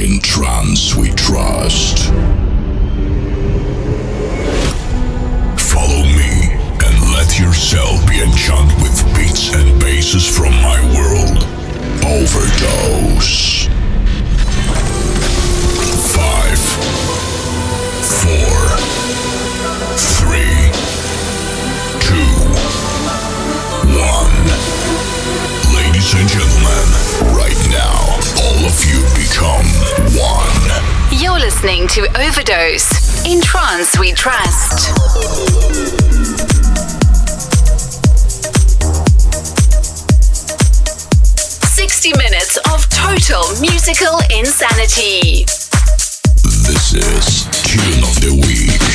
In trance we trust. Follow me and let yourself be enchanted with beats and basses from my world. Overdose. Ladies and gentlemen, right now, all of you become one. You're listening to Overdose. In trance, we trust. 60 minutes of total musical insanity. This is Tune of the Week.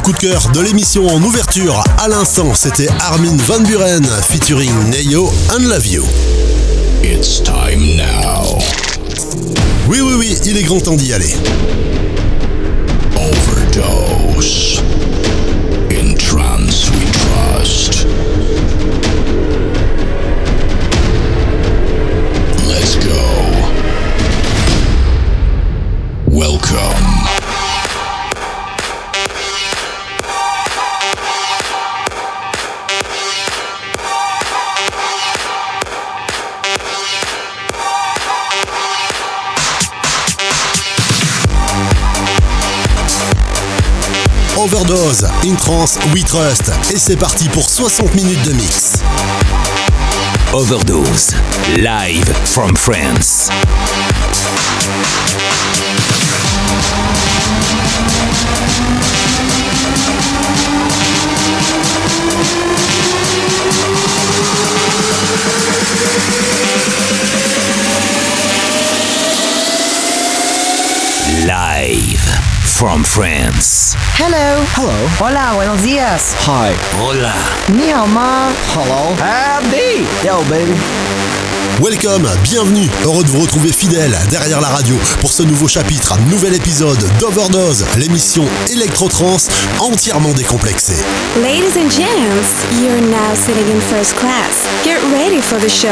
coup de cœur de l'émission en ouverture. À l'instant, c'était Armin Van Buren featuring Neo and Love You. It's time now. Oui, oui, oui, il est grand temps d'y aller. Overdose. In trance we trust. Let's go. Welcome. Overdose, In Trance, We Trust. Et c'est parti pour 60 minutes de mix. Overdose, live from France. live. from France. Hello. Hello. Hola, buenos dias. Hi. Hola. Ni hao ma. Hello. Abdi. Yo, baby. Welcome, bienvenue, heureux de vous retrouver fidèle derrière la radio pour ce nouveau chapitre, nouvel épisode d'Overdose, l'émission électro-trans entièrement décomplexée. Ladies and gents, you're now sitting in first class. Get ready for the show.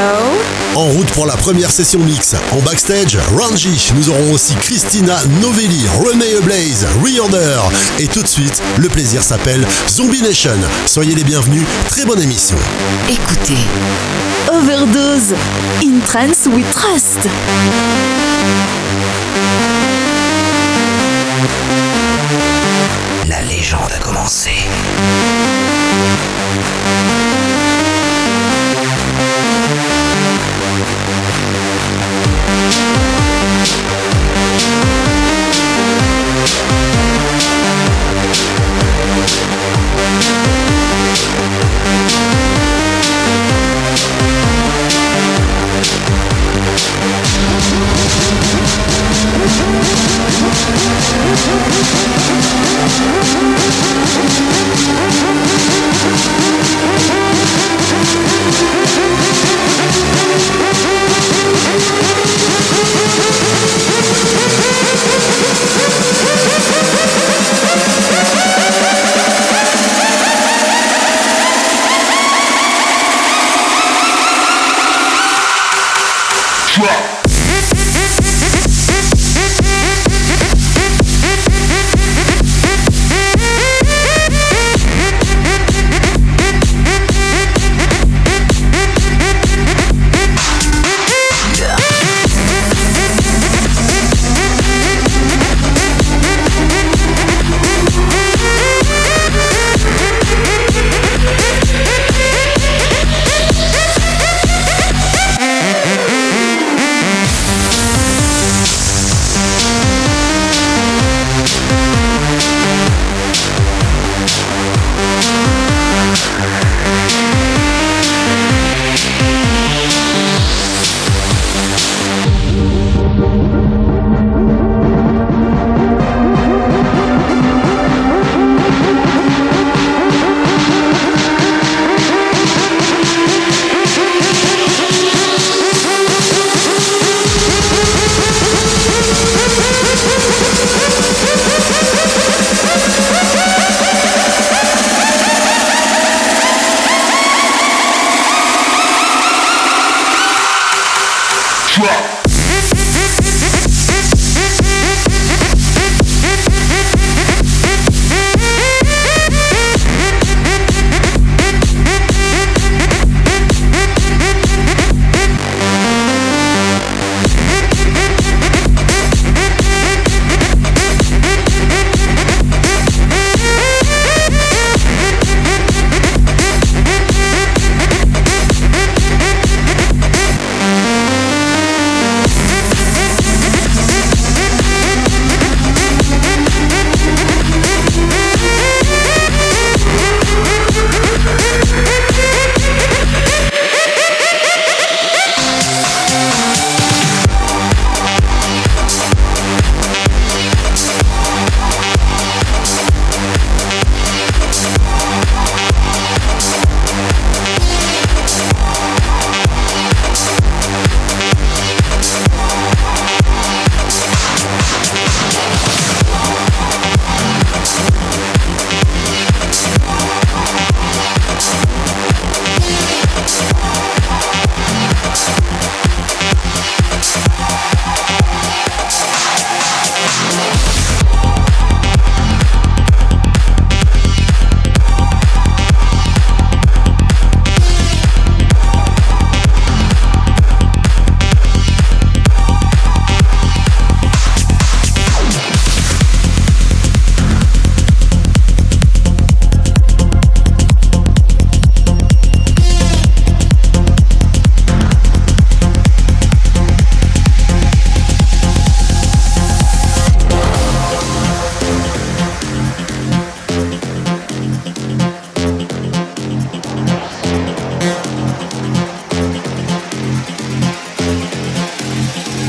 En route pour la première session mix. En backstage, Ranji, nous aurons aussi Christina Novelli, Renee Blaze, Reorder. Et tout de suite, le plaisir s'appelle Zombie Nation. Soyez les bienvenus, très bonne émission. Écoutez. Overdose. In trance we trust. La légende a commencé.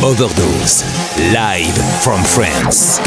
Overdose, live from France.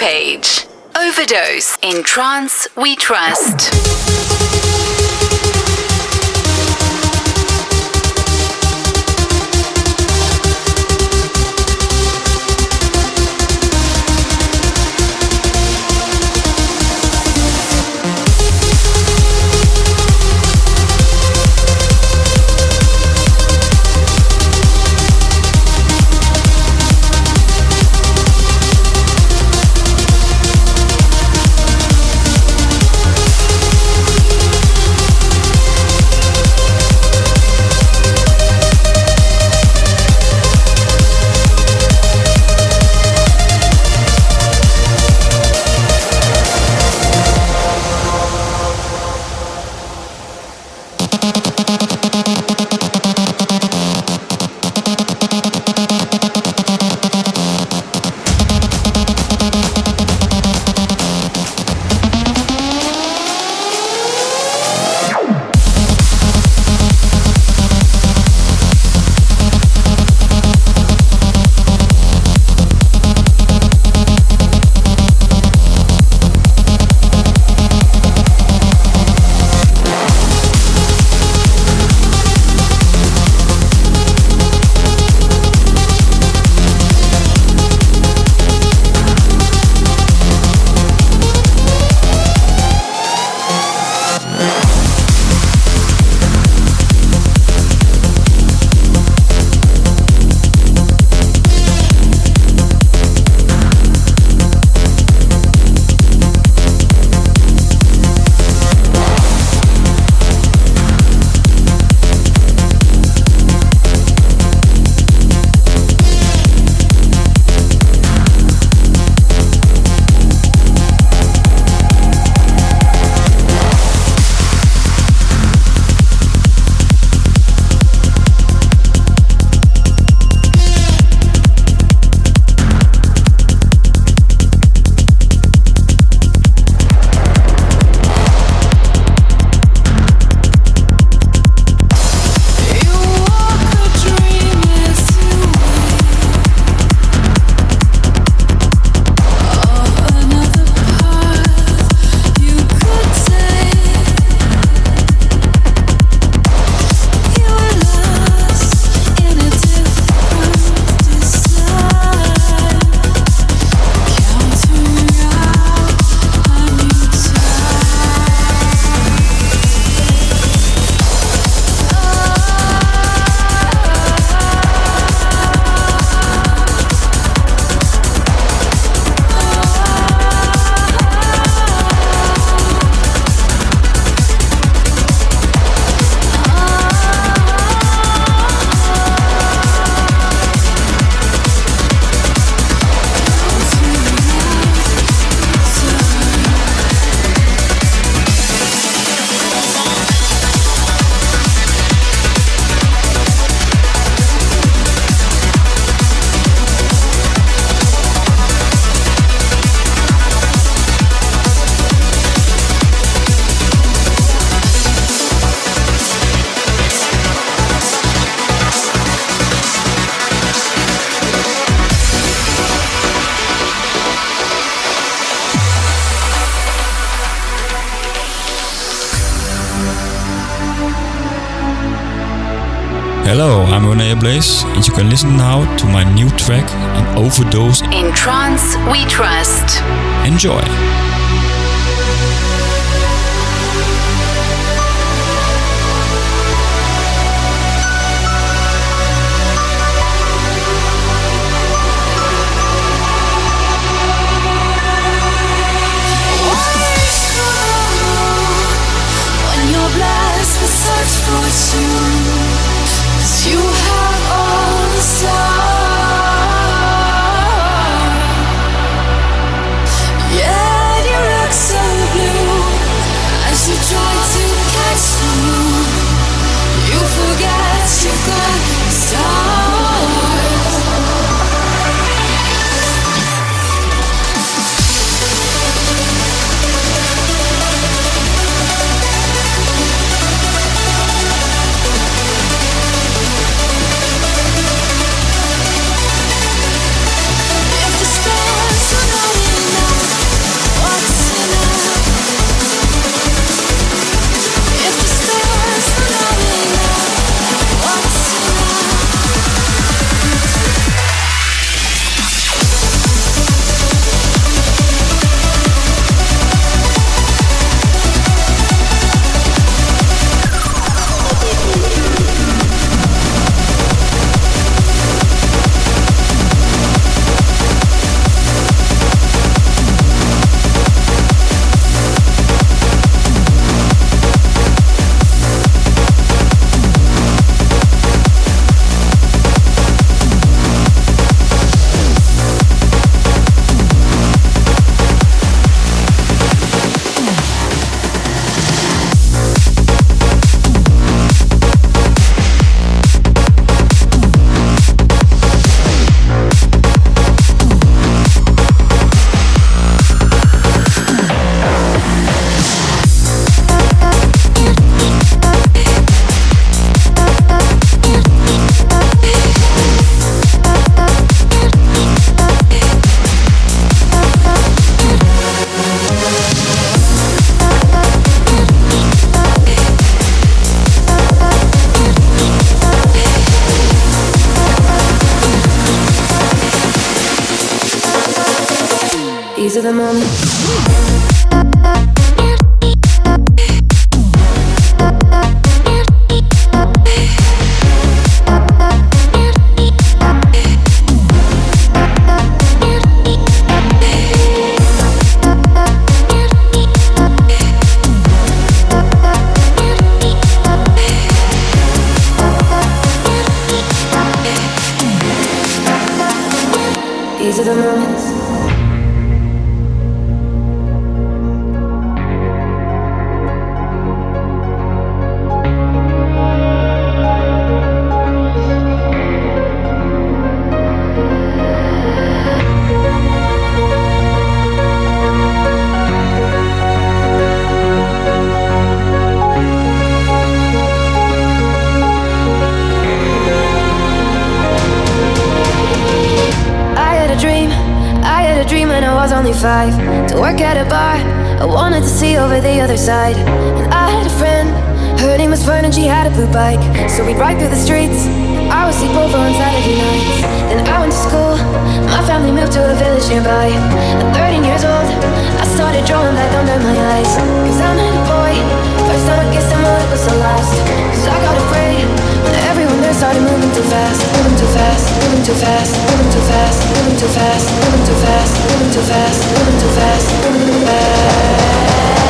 Page. Overdose. In trance we trust. I'm Rene Ablaze, and you can listen now to my new track, An Overdose in Trance We Trust. Enjoy! fortune are five To work at a bar, I wanted to see over the other side. And I had a friend, her name was Fern and she had a blue bike. So we'd ride through the streets, I would sleep over on Saturday nights. Then I went to school, my family moved to a village nearby. At 13 years old, I started drawing back under my eyes. Cause I'm a boy, first time I kissed well it was the last Cause I got afraid, there started moving too fast Moving too fast, moving too fast, moving too fast, moving too fast, moving too fast, moving too fast, moving too fast, moving too fast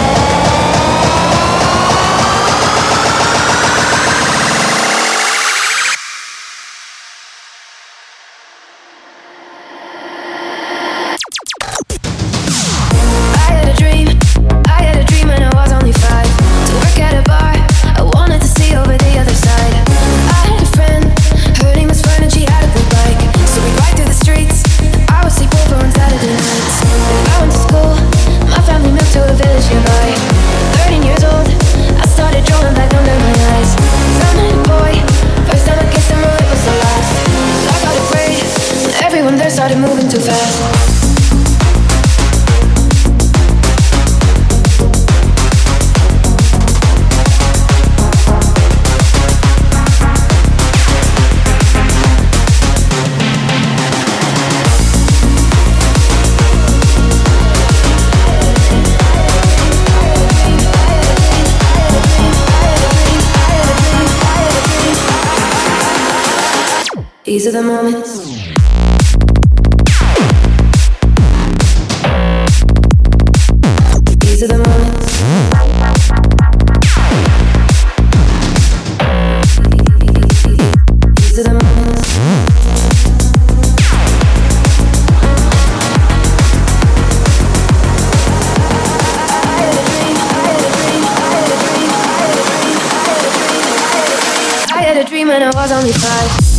the moments. I had a dream when I had a dream I had a dream and it was only five.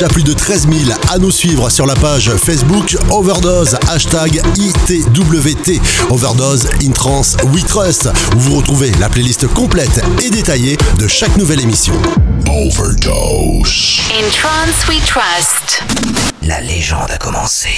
Déjà plus de 13 000 à nous suivre sur la page Facebook Overdose, hashtag ITWT, Overdose in Trance We Trust, où vous retrouvez la playlist complète et détaillée de chaque nouvelle émission. Overdose. In Trance We Trust. La légende a commencé.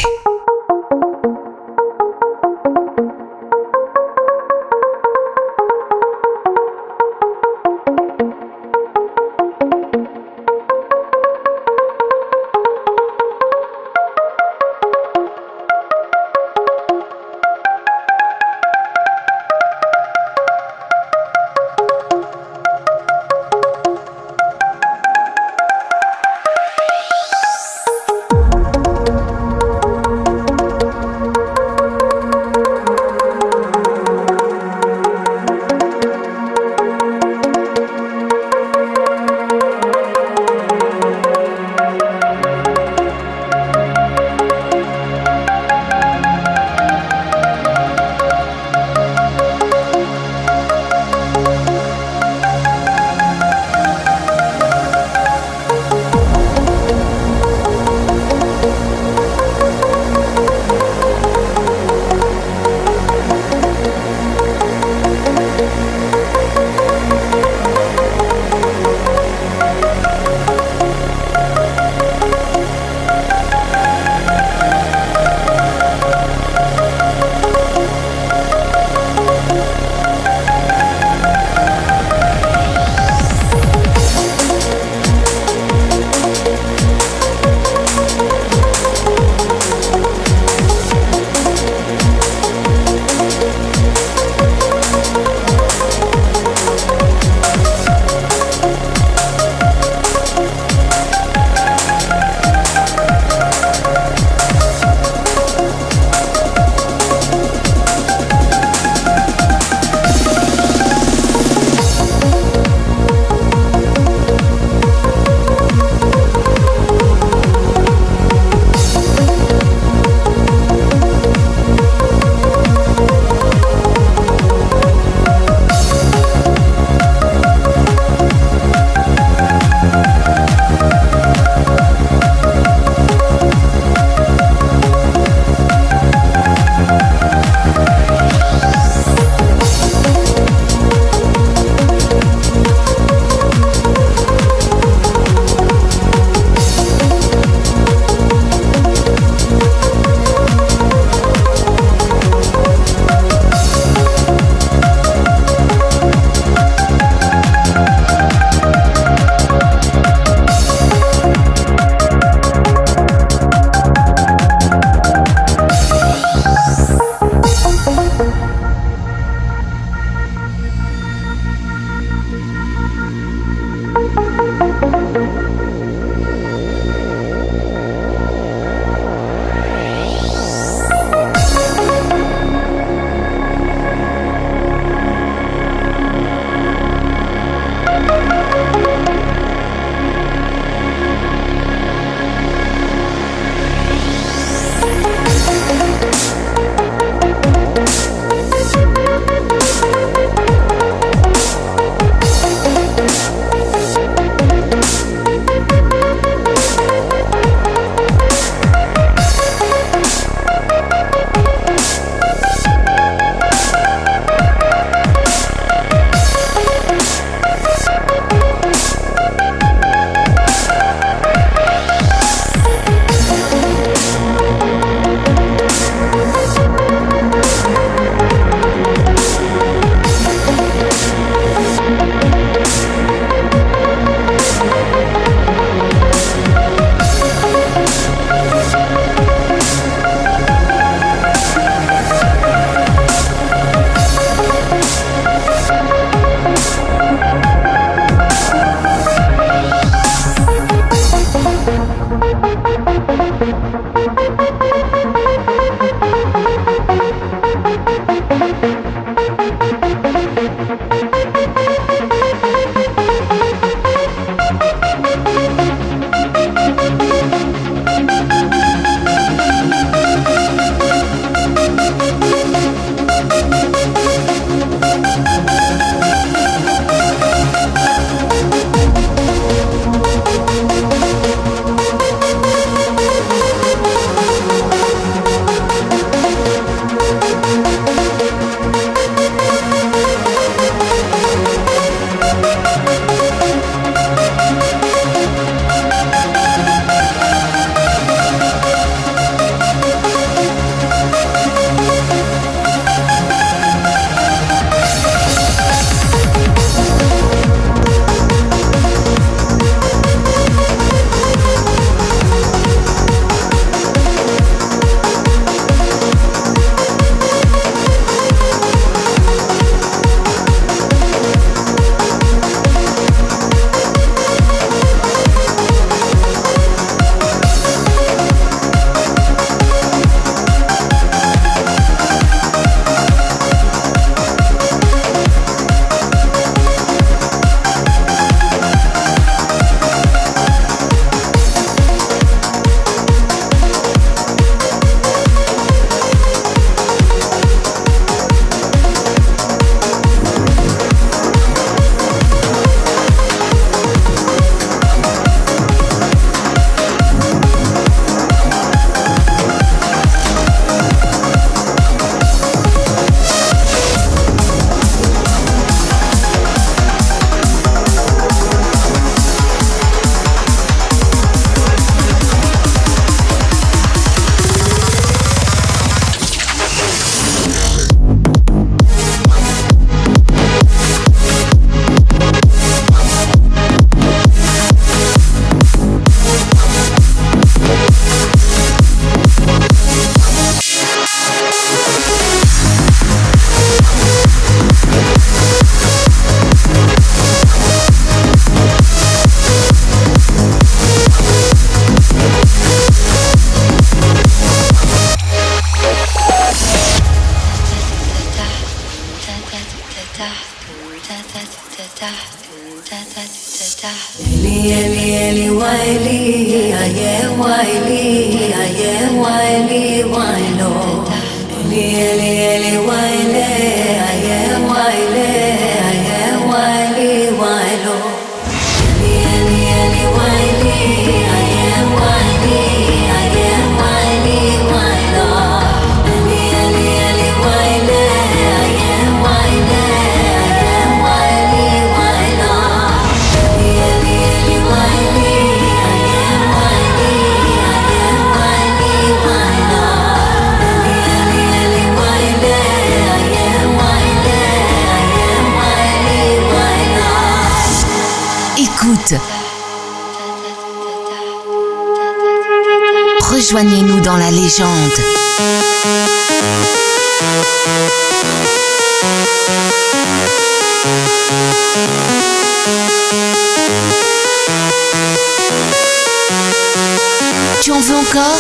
encore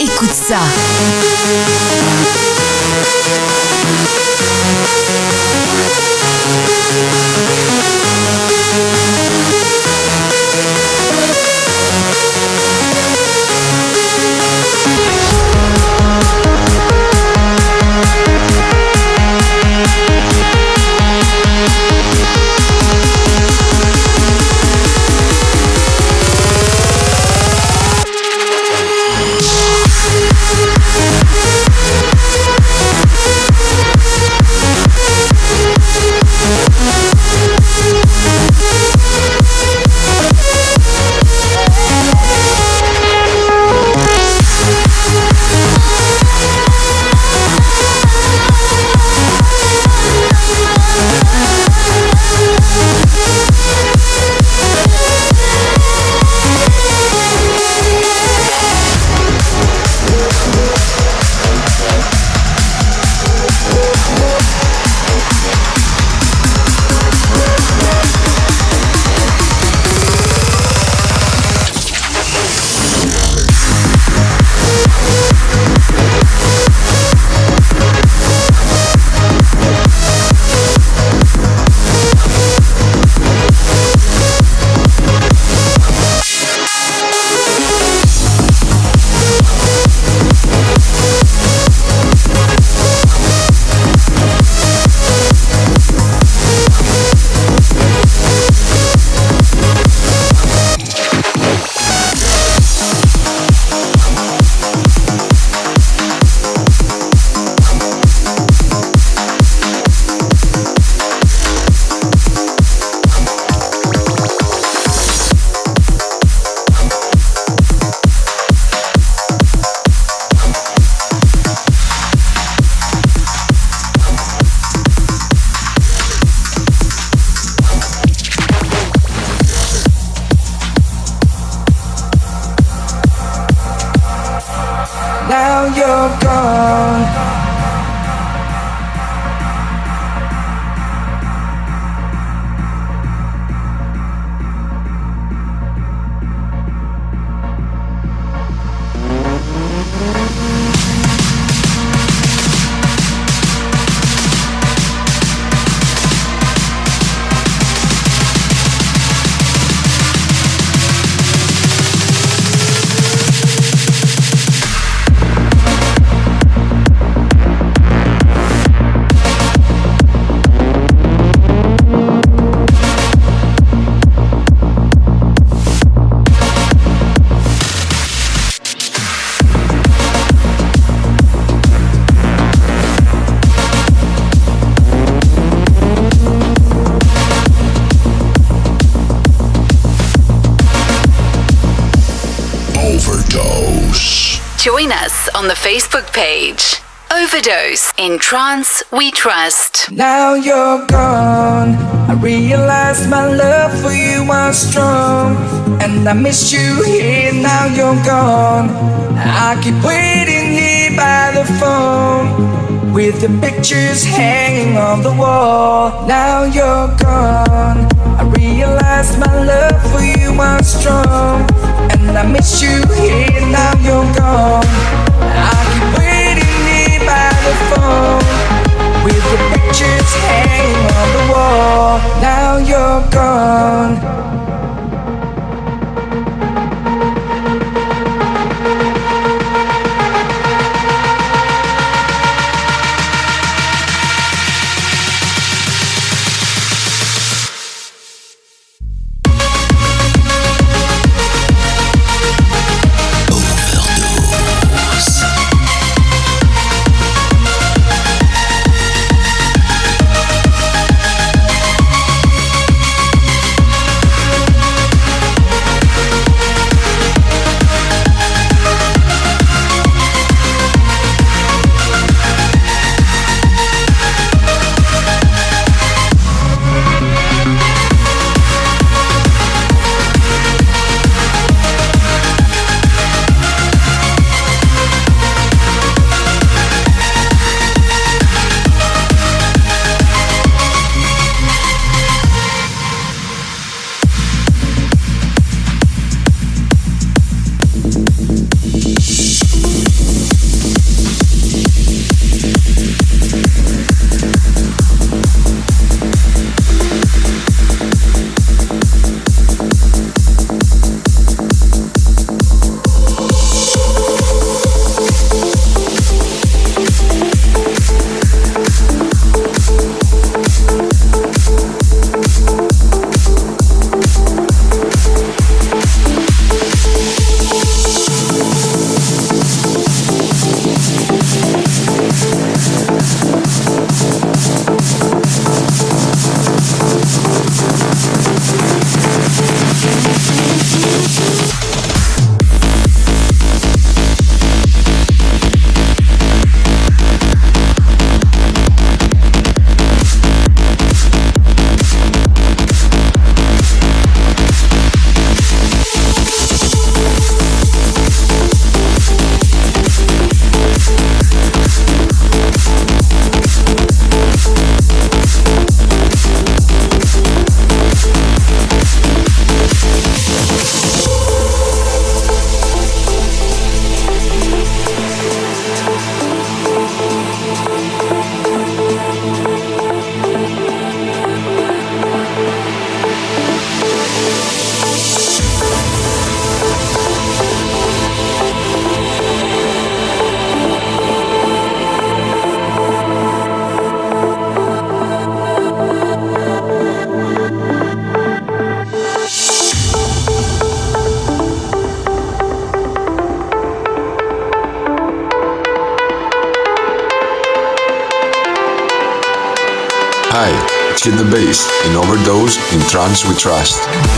Écoute ça. On the Facebook page. Overdose in Trance We Trust. Now you're gone. I realize my love for you was strong. And I miss you here. Now you're gone. I keep waiting here by the phone. With the pictures hanging on the wall. Now you're gone. I realize my love for you was strong. And I miss you here. Now you're gone. With the pictures hanging on the wall. Now you're gone. Trance We Trust.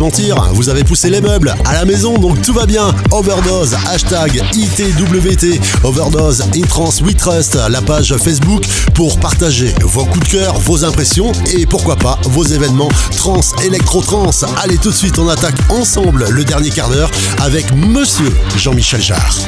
Mentir, vous avez poussé les meubles à la maison, donc tout va bien. Overdose, hashtag ITWT, Overdose in Trans We Trust, la page Facebook pour partager vos coups de cœur, vos impressions et pourquoi pas vos événements trans, électro-trans. Allez tout de suite, on attaque ensemble le dernier quart d'heure avec Monsieur Jean-Michel Jarre.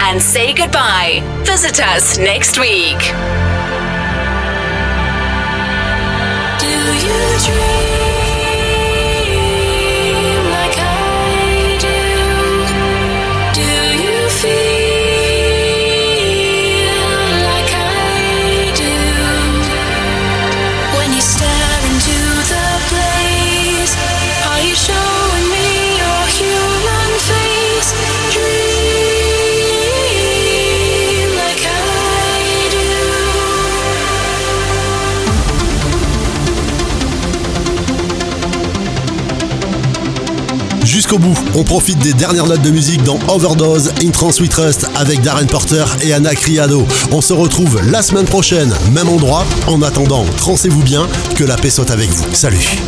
And say goodbye. Visit us next week. Jusqu'au bout. On profite des dernières notes de musique dans Overdose, In We Trust avec Darren Porter et Anna Criado. On se retrouve la semaine prochaine, même endroit. En attendant, trancez-vous bien, que la paix soit avec vous. Salut